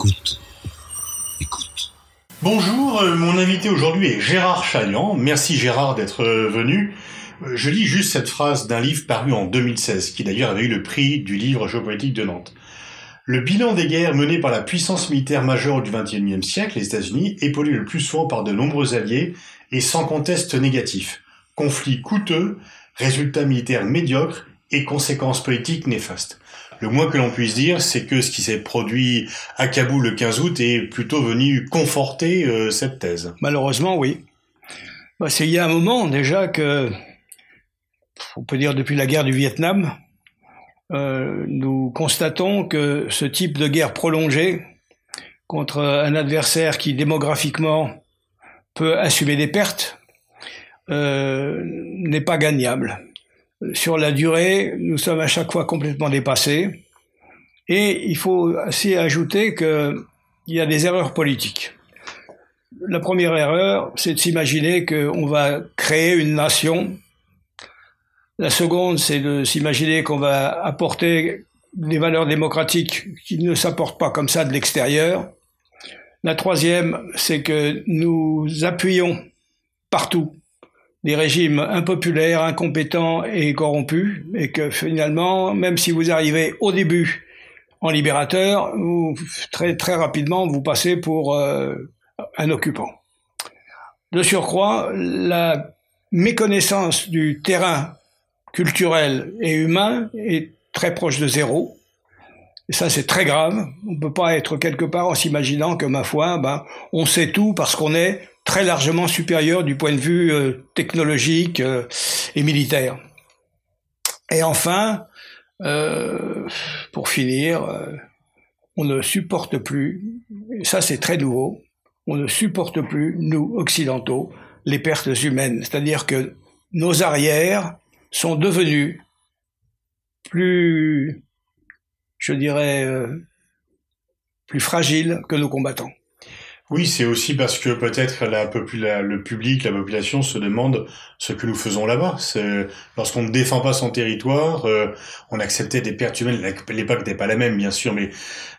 Écoute. Écoute. Bonjour, euh, mon invité aujourd'hui est Gérard Chagnan. Merci Gérard d'être euh, venu. Euh, Je lis juste cette phrase d'un livre paru en 2016, qui d'ailleurs avait eu le prix du livre géopolitique de Nantes. Le bilan des guerres menées par la puissance militaire majeure du XXIe siècle, les États-Unis, est pollué le plus souvent par de nombreux alliés et sans conteste négatif. Conflits coûteux, résultats militaires médiocres et conséquences politiques néfastes. Le moins que l'on puisse dire, c'est que ce qui s'est produit à Kaboul le 15 août est plutôt venu conforter euh, cette thèse. Malheureusement, oui. Bah, c'est il y a un moment déjà que, on peut dire depuis la guerre du Vietnam, euh, nous constatons que ce type de guerre prolongée contre un adversaire qui démographiquement peut assumer des pertes euh, n'est pas gagnable. Sur la durée, nous sommes à chaque fois complètement dépassés. Et il faut aussi ajouter qu'il y a des erreurs politiques. La première erreur, c'est de s'imaginer qu'on va créer une nation. La seconde, c'est de s'imaginer qu'on va apporter des valeurs démocratiques qui ne s'apportent pas comme ça de l'extérieur. La troisième, c'est que nous appuyons partout des régimes impopulaires, incompétents et corrompus, et que finalement, même si vous arrivez au début en libérateur, vous, très très rapidement vous passez pour euh, un occupant. De surcroît, la méconnaissance du terrain culturel et humain est très proche de zéro. Et ça, c'est très grave. On ne peut pas être quelque part en s'imaginant que, ma foi, ben, on sait tout parce qu'on est très largement supérieur du point de vue euh, technologique euh, et militaire. Et enfin, euh, pour finir, on ne supporte plus, et ça c'est très nouveau, on ne supporte plus, nous, occidentaux, les pertes humaines. C'est-à-dire que nos arrières sont devenus plus, je dirais, plus fragiles que nos combattants. Oui, c'est aussi parce que peut-être la popula- le public, la population se demande ce que nous faisons là-bas. Lorsqu'on ne défend pas son territoire, euh, on acceptait des pertes humaines. L'époque n'était pas la même, bien sûr, mais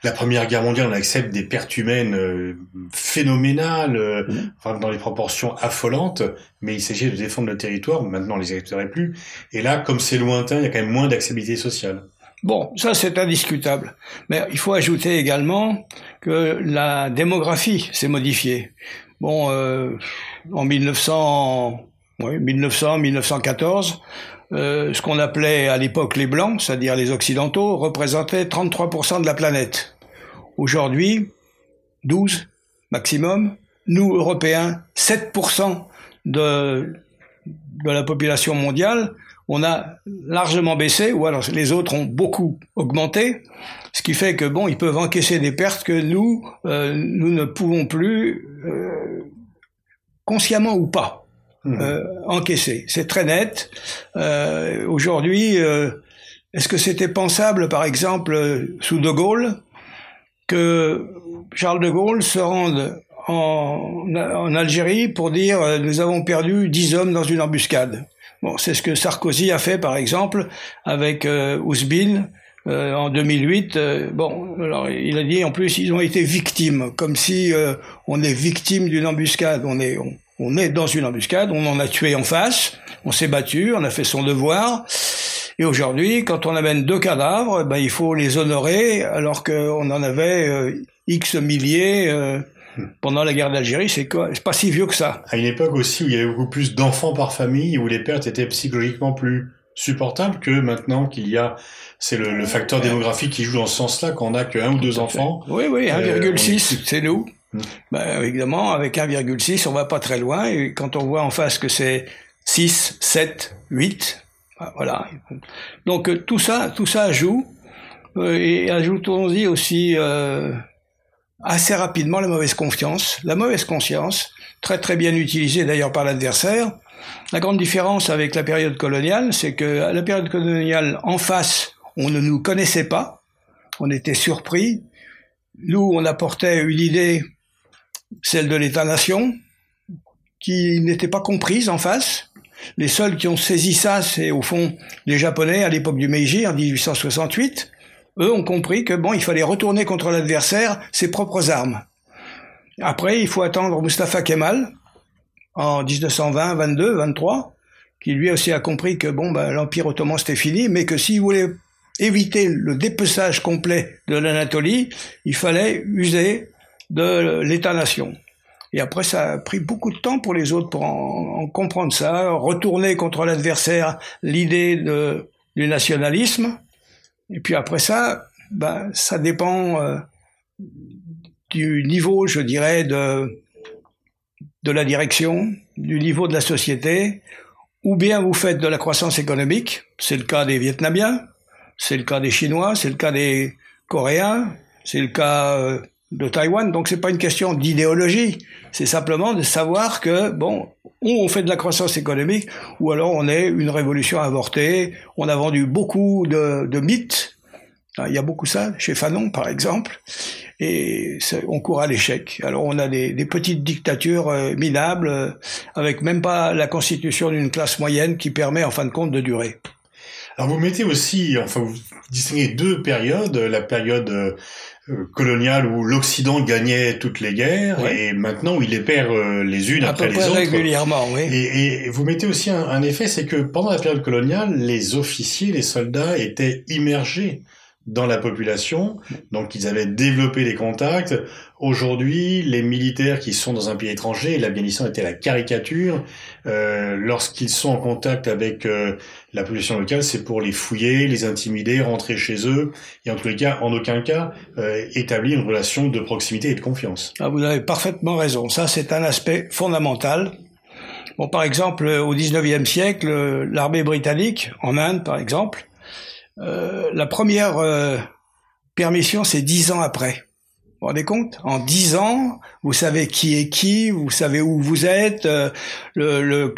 la Première Guerre mondiale, on accepte des pertes humaines euh, phénoménales, euh, enfin, dans des proportions affolantes. Mais il s'agit de défendre le territoire. Maintenant, on les accepterait plus. Et là, comme c'est lointain, il y a quand même moins d'acceptabilité sociale. Bon, ça c'est indiscutable. Mais il faut ajouter également que la démographie s'est modifiée. Bon, euh, en 1900, oui, 1900, 1914, euh, ce qu'on appelait à l'époque les blancs, c'est-à-dire les occidentaux, représentaient 33% de la planète. Aujourd'hui, 12 maximum. Nous, Européens, 7% de, de la population mondiale on a largement baissé, ou alors les autres ont beaucoup augmenté, ce qui fait que bon, ils peuvent encaisser des pertes que nous, euh, nous ne pouvons plus, euh, consciemment ou pas, Mhm. euh, encaisser. C'est très net. Aujourd'hui, est-ce que c'était pensable, par exemple, sous De Gaulle, que Charles de Gaulle se rende en, en Algérie pour dire nous avons perdu 10 hommes dans une embuscade. Bon, c'est ce que Sarkozy a fait par exemple avec euh, Ousbine euh, en 2008. Euh, bon, alors il a dit en plus ils ont été victimes, comme si euh, on est victime d'une embuscade. On est on, on est dans une embuscade, on en a tué en face, on s'est battu, on a fait son devoir. Et aujourd'hui, quand on amène deux cadavres, ben, il faut les honorer, alors qu'on en avait euh, X milliers euh, pendant la guerre d'Algérie. C'est quoi? C'est pas si vieux que ça. À une époque aussi où il y avait beaucoup plus d'enfants par famille, où les pertes étaient psychologiquement plus supportables que maintenant qu'il y a, c'est le, le facteur démographique qui joue dans ce sens-là, quand on a que un ou deux enfants. Oui, oui, Euh, 1,6, c'est nous. Hmm. Ben, évidemment, avec 1,6, on va pas très loin. Et quand on voit en face que c'est 6, 7, 8, ben, voilà. Donc euh, tout ça, tout ça joue. Euh, et ajoutons-y aussi euh, assez rapidement la mauvaise confiance. La mauvaise conscience, très très bien utilisée d'ailleurs par l'adversaire. La grande différence avec la période coloniale, c'est que à la période coloniale, en face, on ne nous connaissait pas, on était surpris. Nous, on apportait une idée, celle de l'État-nation, qui n'était pas comprise en face. Les seuls qui ont saisi ça, c'est au fond les Japonais à l'époque du Meiji en 1868. Eux ont compris que bon, il fallait retourner contre l'adversaire ses propres armes. Après, il faut attendre Mustafa Kemal en 1920, 22, 23, qui lui aussi a compris que bon, ben, l'Empire ottoman c'était fini, mais que s'il voulait éviter le dépeçage complet de l'Anatolie, il fallait user de l'État-nation. Et après, ça a pris beaucoup de temps pour les autres pour en, comprendre ça, retourner contre l'adversaire l'idée du nationalisme. Et puis après ça, ben, ça dépend euh, du niveau, je dirais, de, de la direction, du niveau de la société, ou bien vous faites de la croissance économique, c'est le cas des Vietnamiens, c'est le cas des Chinois, c'est le cas des Coréens, c'est le cas euh, de Taïwan. Donc c'est pas une question d'idéologie, c'est simplement de savoir que bon, on fait de la croissance économique ou alors on est une révolution avortée. On a vendu beaucoup de, de mythes. Ah, il y a beaucoup ça chez Fanon par exemple, et on court à l'échec. Alors on a des, des petites dictatures euh, minables euh, avec même pas la constitution d'une classe moyenne qui permet en fin de compte de durer. Alors vous mettez aussi, enfin vous distinguez deux périodes, la période euh, coloniale où l'Occident gagnait toutes les guerres et maintenant où il les perd euh, les unes après les autres. régulièrement, oui. Et, et, vous mettez aussi un, un effet, c'est que pendant la période coloniale, les officiers, les soldats étaient immergés dans la population, donc ils avaient développé les contacts. Aujourd'hui, les militaires qui sont dans un pays étranger, l'Afghanistan était la caricature, euh, lorsqu'ils sont en contact avec euh, la population locale, c'est pour les fouiller, les intimider, rentrer chez eux, et en tous les cas, en aucun cas, euh, établir une relation de proximité et de confiance. Ah, vous avez parfaitement raison. Ça, c'est un aspect fondamental. Bon, par exemple, au 19e siècle, l'armée britannique, en Inde, par exemple, euh, la première euh, permission, c'est dix ans après. Vous vous rendez compte? En dix ans, vous savez qui est qui, vous savez où vous êtes, euh, le,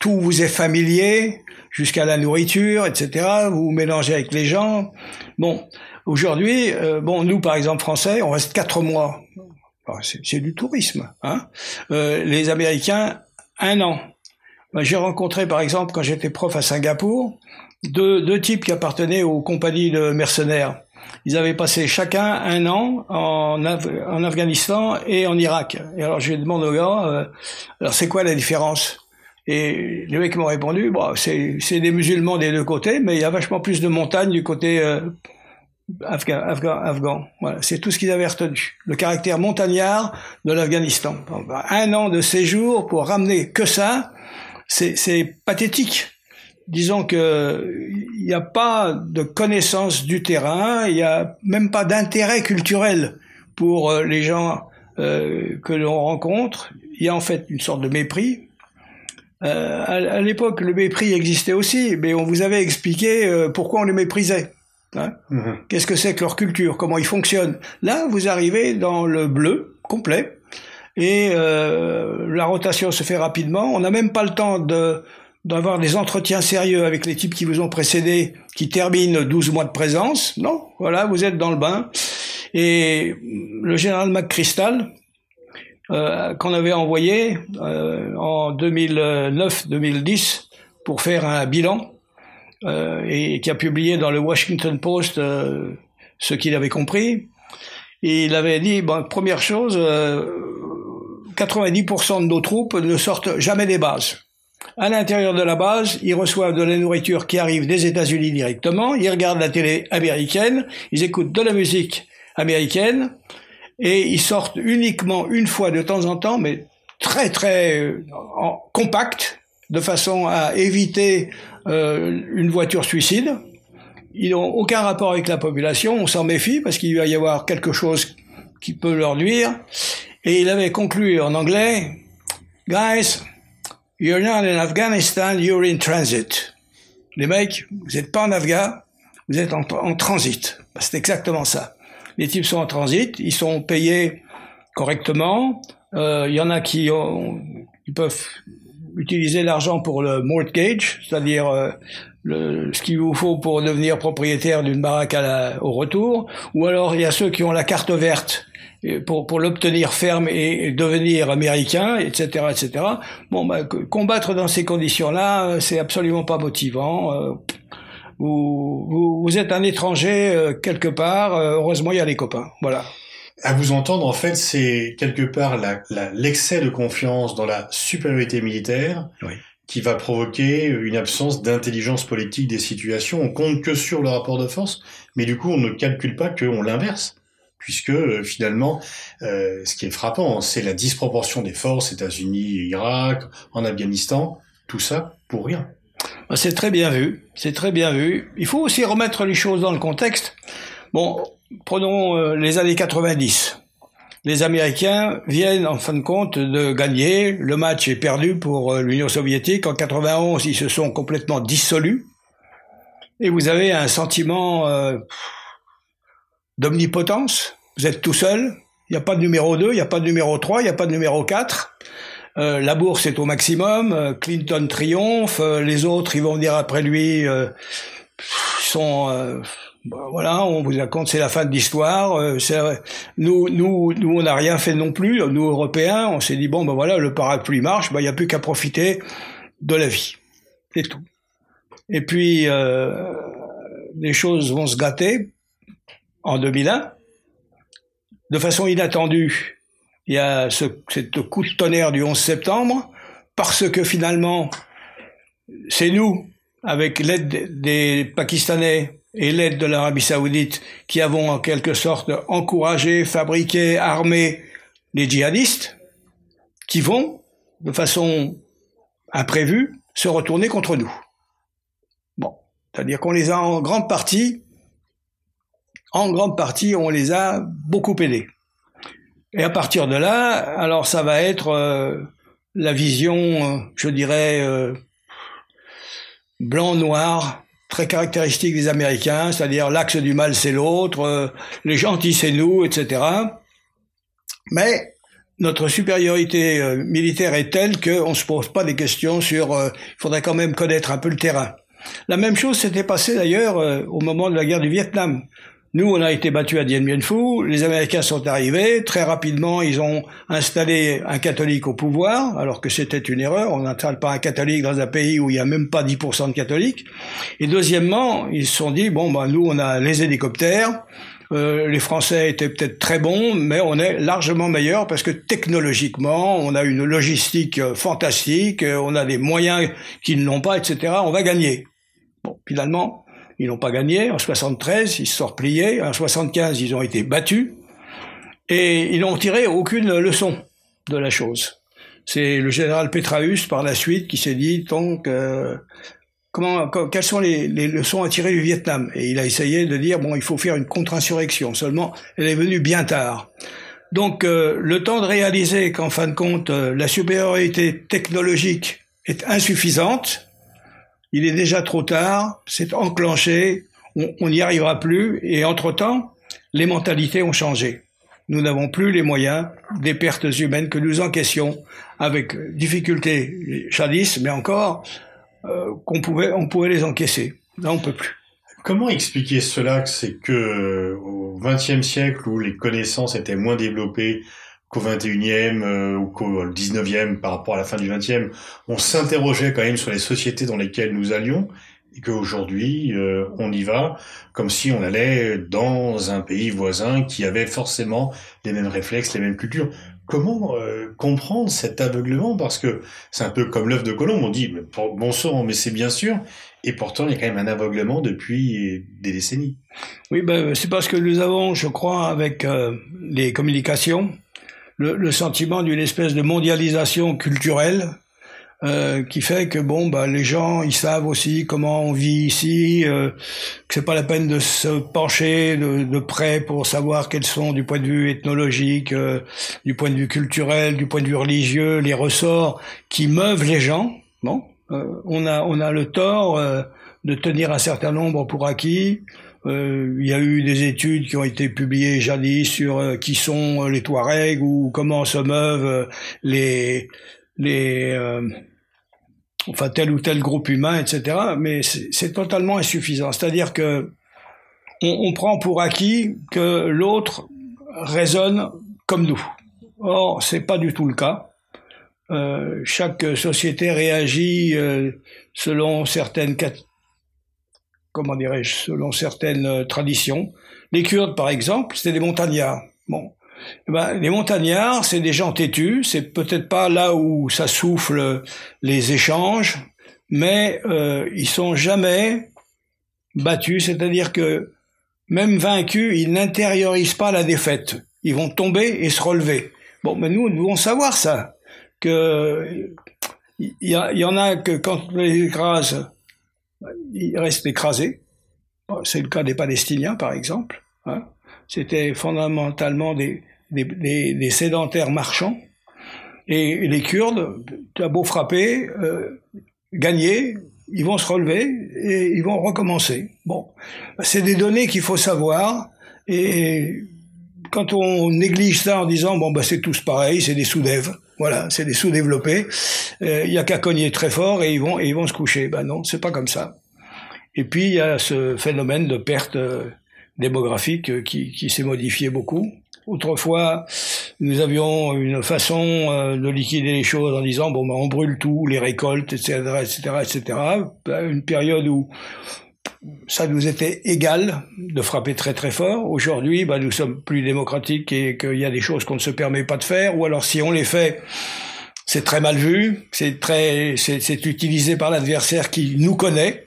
tout vous est familier, jusqu'à la nourriture, etc. Vous vous mélangez avec les gens. Bon, aujourd'hui, bon, nous par exemple français, on reste quatre mois. C'est du tourisme. Hein les Américains, un an. J'ai rencontré par exemple quand j'étais prof à Singapour, deux, deux types qui appartenaient aux compagnies de mercenaires. Ils avaient passé chacun un an en, Afghanistan et en Irak. Et alors je demandé au gars, euh, alors c'est quoi la différence? Et les mecs m'ont répondu, bon, c'est des musulmans des deux côtés, mais il y a vachement plus de montagnes du côté euh, afghan. c'est tout ce qu'ils avaient retenu. Le caractère montagnard de l'Afghanistan. Un an de séjour pour ramener que ça, c'est pathétique disons que il n'y a pas de connaissance du terrain, il n'y a même pas d'intérêt culturel pour euh, les gens euh, que l'on rencontre. Il y a en fait une sorte de mépris. Euh, à, l'époque, le mépris existait aussi, mais on vous avait expliqué euh, pourquoi on les méprisait. Hein mm-hmm. Qu'est-ce que c'est que leur culture? Comment ils fonctionnent? Là, vous arrivez dans le bleu complet et la rotation se fait rapidement. On n'a même pas le temps de d'avoir des entretiens sérieux avec les types qui vous ont précédé, qui terminent 12 mois de présence. Non, voilà, vous êtes dans le bain. Et le général McChrystal, euh, qu'on avait envoyé euh, en 2009-2010 pour faire un bilan, euh, et qui a publié dans le Washington Post euh, ce qu'il avait compris. Il avait dit, première chose, 90% euh, de nos troupes ne sortent jamais des bases. À l'intérieur de la base, ils reçoivent de la nourriture qui arrive des États-Unis directement, ils regardent la télé américaine, ils écoutent de la musique américaine, et ils sortent uniquement une fois de temps en temps, mais très très euh, compact, de façon à éviter euh, une voiture suicide. Ils n'ont aucun rapport avec la population, on s'en méfie parce qu'il va y avoir quelque chose qui peut leur nuire. Et il avait conclu en anglais, Guys, You're not in Afghanistan, you're in transit. Les mecs, vous n'êtes pas en Afghan, vous êtes en, transit. Bah, c'est exactement ça. Les types sont en transit, ils sont payés correctement. Euh, il y en a qui, peuvent utiliser l'argent pour le mortgage, c'est-à-dire euh, ce qu'il vous faut pour devenir propriétaire d'une baraque au retour. Ou alors il y a ceux qui ont la carte verte pour, pour l'obtenir ferme et, devenir américain, etc., etc. Bon, bah, combattre dans ces conditions-là, euh, c'est absolument pas motivant. Euh, vous, vous, êtes un étranger quelque part. heureusement, il y a les copains. Voilà. À vous entendre, en fait, c'est quelque part l'excès de confiance dans la supériorité militaire qui va provoquer une absence d'intelligence politique des situations. On compte que sur le rapport de force, mais du coup, on ne calcule pas qu'on l'inverse puisque euh, finalement, euh, ce qui est frappant, c'est la disproportion des forces, États-Unis, Irak, en Afghanistan, tout ça pour rien. Bah, c'est très bien vu, c'est très bien vu. Il faut aussi remettre les choses dans le contexte. Bon, prenons euh, les années 90. Les Américains viennent en fin de compte de gagner. Le match est perdu pour l'Union soviétique. En 91, ils se sont complètement dissolus. Et vous avez un sentiment d'omnipotence. Vous êtes tout seul. Il n'y a pas de numéro 2, il n'y a pas de numéro 3, il n'y a pas de numéro 4. Euh, la bourse est au maximum. Euh, Clinton triomphe. Euh, les autres, ils vont venir après lui. Euh, sont bah, voilà, on vous raconte c'est la fin de l'histoire. nous, nous, nous, on n'a rien fait non plus. Nous Européens, on s'est dit bon ben voilà, le parapluie marche. Ben il n'y a plus qu'à profiter de la vie. C'est tout. Et puis les choses vont se gâter en 2001. De façon inattendue, il y a ce, coup de tonnerre du 11 septembre, parce que finalement, c'est nous, avec l'aide des Pakistanais et l'aide de l'Arabie saoudite, qui avons en quelque sorte encouragé, fabriqué, armé les djihadistes, qui vont, de façon imprévue, se retourner contre nous. Bon, c'est-à-dire qu'on les a en grande partie en grande partie, on les a beaucoup aidés. Et à partir de là, alors ça va être euh, la vision, euh, je dirais, euh, blanc-noir, très caractéristique des Américains, c'est-à-dire l'axe du mal c'est l'autre, les gentils c'est nous, etc. Mais notre supériorité militaire est telle qu'on ne se pose pas des questions sur il faudrait quand même connaître un peu le terrain. La même chose s'était passée d'ailleurs au moment de la guerre du Vietnam. Nous, on a été battus à Dien Bien Phu. Les Américains sont arrivés. Très rapidement, ils ont installé un catholique au pouvoir, alors que c'était une erreur. On n'installe pas un catholique dans un pays où il n'y a même pas 10% de catholiques. Et deuxièmement, ils se sont dit, bon, ben, nous, on a les hélicoptères. Euh, les Français étaient peut-être très bons, mais on est largement meilleurs parce que technologiquement, on a une logistique euh, fantastique, euh, on a des moyens qu'ils n'ont pas, etc. On va gagner. Bon, finalement, ils n'ont pas gagné. En 73, ils se sont repliés. En 75, ils ont été battus. Et ils n'ont tiré aucune leçon de la chose. C'est le général Petraeus, par la suite, qui s'est dit, donc, euh, comment, quelles sont les, leçons à tirer du Vietnam? Et il a essayé de dire, bon, il faut faire une contre-insurrection. Seulement, elle est venue bien tard. Donc, euh, le temps de réaliser qu'en fin de compte, euh, la supériorité technologique est insuffisante, il est déjà trop tard, c'est enclenché, on n'y arrivera plus, et entre-temps, les mentalités ont changé. Nous n'avons plus les moyens des pertes humaines que nous encaissions avec difficulté jadis, mais encore euh, qu'on pouvait, on pouvait les encaisser. Là, on peut plus. Comment expliquer cela C'est que au XXe siècle, où les connaissances étaient moins développées, qu'au 21e euh, ou qu'au 19e par rapport à la fin du 20e, on s'interrogeait quand même sur les sociétés dans lesquelles nous allions et qu'aujourd'hui euh, on y va comme si on allait dans un pays voisin qui avait forcément les mêmes réflexes, les mêmes cultures. Comment euh, comprendre cet aveuglement? Parce que c'est un peu comme l'œuf de Colombe, on dit bon sang, mais c'est bien sûr, et pourtant il y a quand même un aveuglement depuis des décennies. Oui, ben, c'est parce que nous avons, je crois, avec les communications, le, sentiment d'une espèce de mondialisation culturelle euh, qui fait que bon bah les gens ils savent aussi comment on vit ici euh, que c'est pas la peine de se pencher de, près pour savoir quels sont du point de vue ethnologique euh, du point de vue culturel du point de vue religieux les ressorts qui meuvent les gens. Bon euh, on a on a le tort de tenir un certain nombre pour acquis euh, il y a eu des études qui ont été publiées jadis sur euh, qui sont euh, les Touaregs ou comment se meuvent les les enfin tel ou tel groupe humain, etc. Mais c'est totalement insuffisant. C'est-à-dire que on, prend pour acquis que l'autre raisonne comme nous. Or, c'est pas du tout le cas. Euh, chaque société réagit euh, selon certaines comment dirais-je, selon certaines traditions. Les Kurdes, par exemple, c'était des montagnards. Bon, eh ben, les montagnards, c'est des gens têtus. C'est peut-être pas là où ça souffle les échanges, mais euh, ils sont jamais battus. C'est-à-dire que même vaincus, ils n'intériorisent pas la défaite. Ils vont tomber et se relever. Bon, mais nous, nous devons savoir ça. Que il y, en a que quand on les écrase, ils restent écrasés. C'est le cas des Palestiniens, par exemple. Hein. C'était fondamentalement des, des, sédentaires marchands. Et les Kurdes, tu as beau frapper, euh, gagner, ils vont se relever et ils vont recommencer. Bon, c'est des données qu'il faut savoir. Et quand on néglige ça en disant bon bah c'est tous pareil, c'est des sous-dev, voilà, c'est des sous-développés, euh, il y a qu'à cogner très fort et ils vont et ils vont se coucher. Ben non, c'est pas comme ça. Et puis il y a ce phénomène de perte euh, démographique euh, qui, qui s'est modifié beaucoup. Autrefois, nous avions une façon de liquider les choses en disant bon ben on brûle tout, les récoltes, etc., etc., etc. Une période où ça nous était égal de frapper très très fort. Aujourd'hui, bah, nous sommes plus démocratiques et qu'il y a des choses qu'on ne se permet pas de faire, ou alors si on les fait, c'est très mal vu, c'est très, c'est utilisé par l'adversaire qui nous connaît.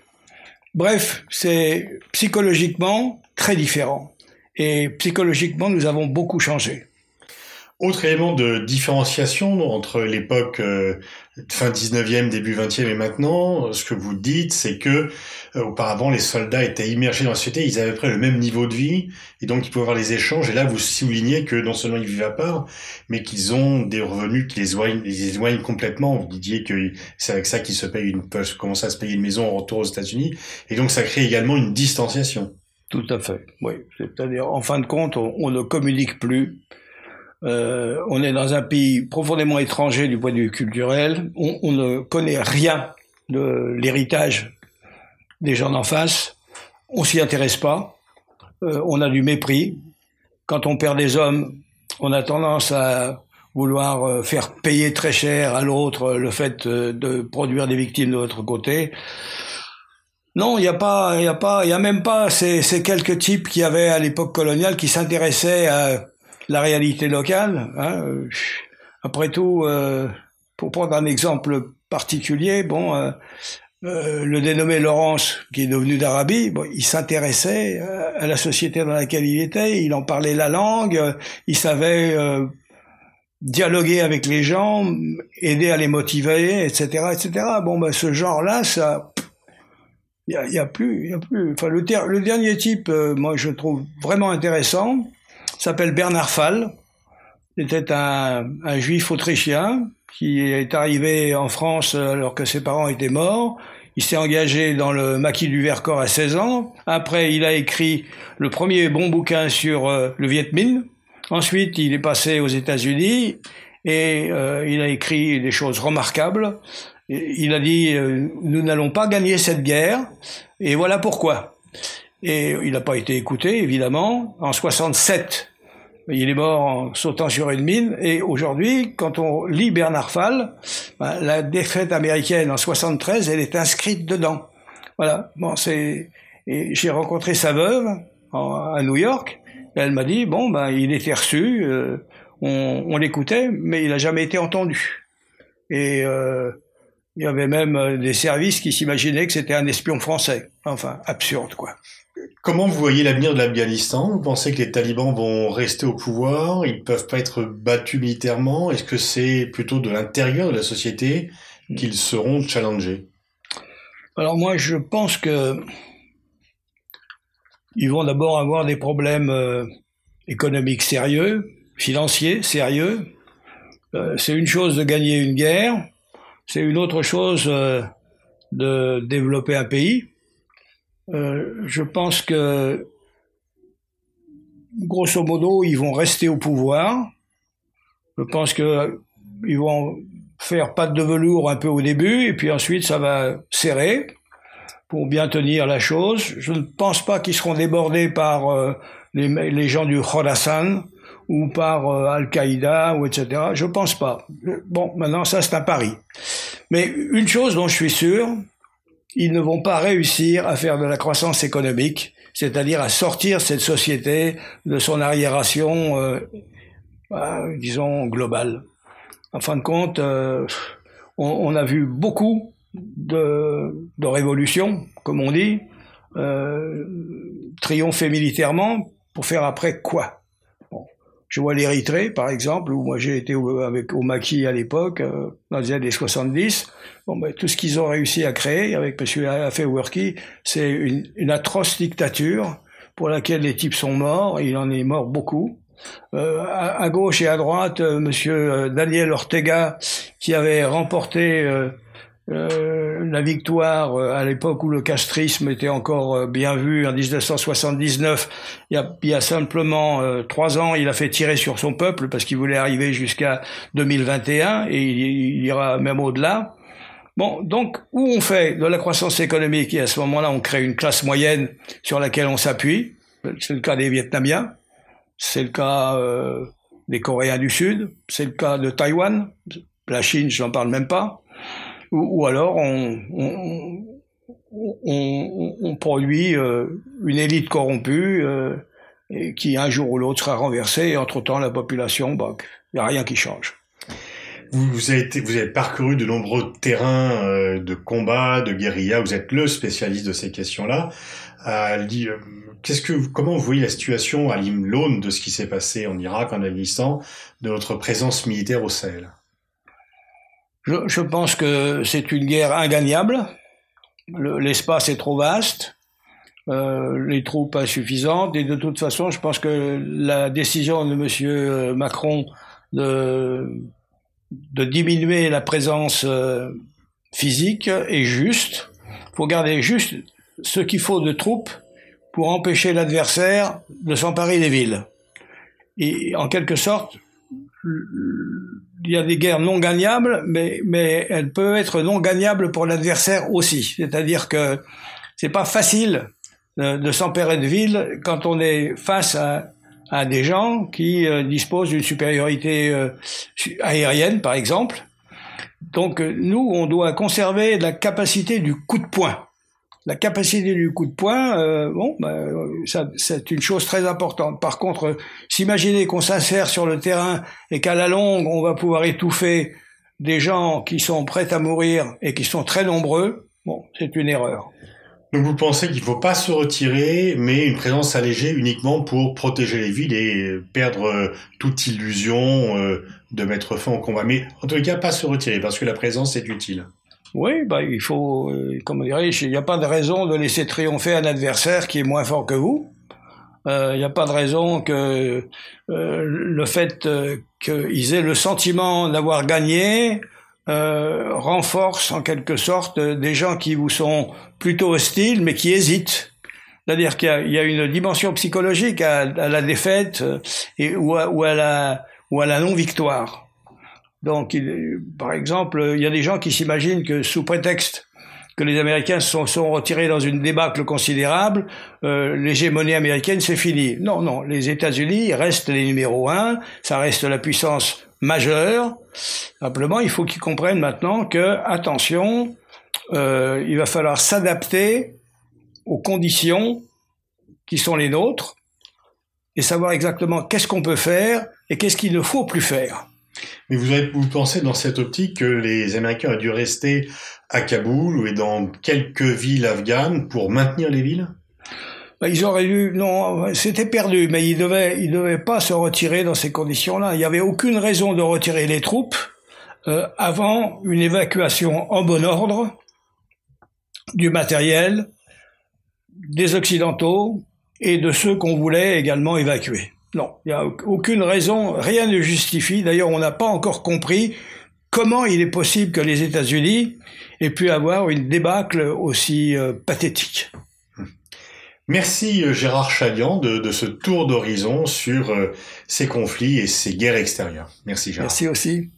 Bref, c'est psychologiquement très différent. Et psychologiquement, nous avons beaucoup changé. Autre élément de différenciation entre l'époque euh, fin 19e, début 20e et maintenant, ce que vous dites, c'est que euh, auparavant les soldats étaient immergés dans la société, ils avaient près le même niveau de vie, et donc ils pouvaient avoir les échanges. Et là, vous soulignez que non seulement ils vivent à part, mais qu'ils ont des revenus qui les éloignent, les éloignent complètement. Vous disiez que c'est avec ça qu'ils se payent une, peuvent commencer à se payer une maison en retour aux États-Unis, et donc ça crée également une distanciation. Tout à fait, oui. C'est-à-dire, en fin de compte, on ne communique plus euh, on est dans un pays profondément étranger du point de vue culturel. On, ne connaît rien de l'héritage des gens d'en face. On s'y intéresse pas. Euh, on a du mépris. Quand on perd des hommes, on a tendance à vouloir euh, faire payer très cher à l'autre le fait de produire des victimes de l'autre côté. Non, il n'y a pas, il y a pas, il y a même pas ces, ces quelques types qui avaient à l'époque coloniale qui s'intéressaient à la réalité locale. Hein. Après tout, euh, pour prendre un exemple particulier, bon, euh, euh, le dénommé Laurence, qui est devenu d'Arabie, bon, il s'intéressait à la société dans laquelle il était, il en parlait la langue, il savait dialoguer avec les gens, aider à les motiver, etc., etc. Bon, ben, ce genre-là, ça, il y a, plus, il y a plus. Enfin, le, le dernier type, moi, je trouve vraiment intéressant s'appelle Bernard Fall. C'était un, un, juif autrichien qui est arrivé en France alors que ses parents étaient morts. Il s'est engagé dans le maquis du Vercors à 16 ans. Après, il a écrit le premier bon bouquin sur euh, le Viet Minh. Ensuite, il est passé aux États-Unis et euh, il a écrit des choses remarquables. il a dit euh, nous n'allons pas gagner cette guerre et voilà pourquoi. Et il n'a pas été écouté, évidemment. En 67, il est mort en sautant sur une mine. Et aujourd'hui, quand on lit Bernard Fall, ben, la défaite américaine en 73, elle est inscrite dedans. Voilà. Bon, c'est. J'ai rencontré sa veuve à New York. Elle m'a dit bon, ben, il était reçu, euh, on, on l'écoutait, mais il n'a jamais été entendu. Et euh, il y avait même euh, des services qui s'imaginaient que c'était un espion français. Enfin, absurde, quoi. Comment vous voyez l'avenir de l'Afghanistan? Vous pensez que les talibans vont rester au pouvoir? Ils peuvent pas être battus militairement? Est-ce que c'est plutôt de l'intérieur de la société qu'ils seront challengés? Alors moi, je pense que ils vont d'abord avoir des problèmes euh, économiques sérieux, financiers sérieux. Euh, c'est une chose de gagner une guerre, c'est une autre chose euh, de développer un pays. Euh, je pense que, grosso modo, ils vont rester au pouvoir. Je pense que ils vont faire patte de velours un peu au début, et puis ensuite ça va serrer pour bien tenir la chose. Je ne pense pas qu'ils seront débordés par euh, les, gens du Khorasan ou par Al-Qaïda ou etc. Je pense pas. Bon, maintenant ça c'est un pari. Mais une chose dont je suis sûr, ils ne vont pas réussir à faire de la croissance économique, c'est-à-dire à sortir cette société de son arriération, euh, bah, disons, globale. En fin de compte, euh, on, a vu beaucoup de, de révolutions, comme on dit, euh, triompher militairement pour faire après quoi? Je vois l'Érythrée, par exemple, où moi j'ai été avec au à l'époque, euh, dans les années 70. Bon, ben, tout ce qu'ils ont réussi à créer avec M. Afewerki, c'est une, une, atroce dictature pour laquelle les types sont morts, il en est mort beaucoup. Euh, à, gauche et à droite, euh, M. Euh, Daniel Ortega, qui avait remporté euh, la victoire euh, à l'époque où le castrisme était encore euh, bien vu en 1979, il y a, il y a simplement trois ans, il a fait tirer sur son peuple parce qu'il voulait arriver jusqu'à 2021 et il, il ira même au-delà. Bon, donc où on fait de la croissance économique et à ce moment-là on crée une classe moyenne sur laquelle on s'appuie, c'est le cas des Vietnamiens, c'est le cas des Coréens du Sud, c'est le cas de Taïwan, la Chine, je n'en parle même pas ou, alors on, produit euh, une élite corrompue euh, qui un jour ou l'autre sera renversée et entre-temps la population, bah, il n'y a rien qui change. Vous, avez parcouru de nombreux terrains euh, de combat, de guérilla. Vous êtes le spécialiste de ces questions-là. Euh, qu'est-ce que, comment vous voyez la situation à l'aune de ce qui s'est passé en Irak, en Afghanistan, de notre présence militaire au Sahel? Je, je pense que c'est une guerre ingagnable. L'espace est trop vaste. Euh, les troupes insuffisantes et de toute façon, je pense que la décision de Monsieur Macron de, de diminuer la présence euh, physique est juste. Faut garder juste ce qu'il faut de troupes pour empêcher l'adversaire de s'emparer des villes. Et en quelque sorte, il y a des guerres non gagnables, mais, mais elles peuvent être non gagnables pour l'adversaire aussi. C'est-à-dire que c'est pas facile de, de s'emparer de villes quand on est face à, à des gens qui euh, disposent d'une supériorité euh, aérienne, par exemple. Donc nous, on doit conserver la capacité du coup de poing la capacité du coup de poing, euh, bon, bah, c'est une chose très importante. Par contre, s'imaginer qu'on s'insère sur le terrain et qu'à la longue, on va pouvoir étouffer des gens qui sont prêts à mourir et qui sont très nombreux, c'est une erreur. Donc vous pensez qu'il ne faut pas se retirer, mais une présence allégée uniquement pour protéger les villes et perdre euh, toute illusion euh, de mettre fin au combat. Mais en tout cas, pas se retirer, parce que la présence est utile. Oui, bah, il faut, euh, comment dirais-je, il n'y a pas de raison de laisser triompher un adversaire qui est moins fort que vous. Euh, il n'y a pas de raison que euh, le fait euh, qu'ils aient le sentiment d'avoir gagné renforce en quelque sorte des gens qui vous sont plutôt hostiles mais qui hésitent. C'est-à-dire qu'il y, a une dimension psychologique à, la défaite et, ou à la non-victoire. Donc, par exemple, il y a des gens qui s'imaginent que sous prétexte que les Américains sont, sont retirés dans une débâcle considérable, euh, l'hégémonie américaine c'est fini. Non, non, les États-Unis restent les numéros un, ça reste la puissance majeure. Simplement, il faut qu'ils comprennent maintenant que, attention, euh, il va falloir s'adapter aux conditions qui sont les nôtres et savoir exactement qu'est-ce qu'on peut faire et qu'est-ce qu'il ne faut plus faire. Mais vous, avez, vous pensez dans cette optique que les Américains ont dû rester à Kaboul ou dans quelques villes afghanes pour maintenir les villes? Bah, ils auraient dû, non, c'était perdu, mais ils devaient, devaient pas se retirer dans ces conditions-là. Il n'y avait aucune raison de retirer les troupes euh, avant une évacuation en bon ordre du matériel, des Occidentaux et de ceux qu'on voulait également évacuer. Non, il n'y a aucune raison, rien ne justifie. D'ailleurs, on n'a pas encore compris comment il est possible que les États-Unis aient pu avoir une débâcle aussi euh, pathétique. Merci euh, Gérard Chalian de, de ce tour d'horizon sur euh, ces conflits et ces guerres extérieures. Merci Gérard. Merci aussi.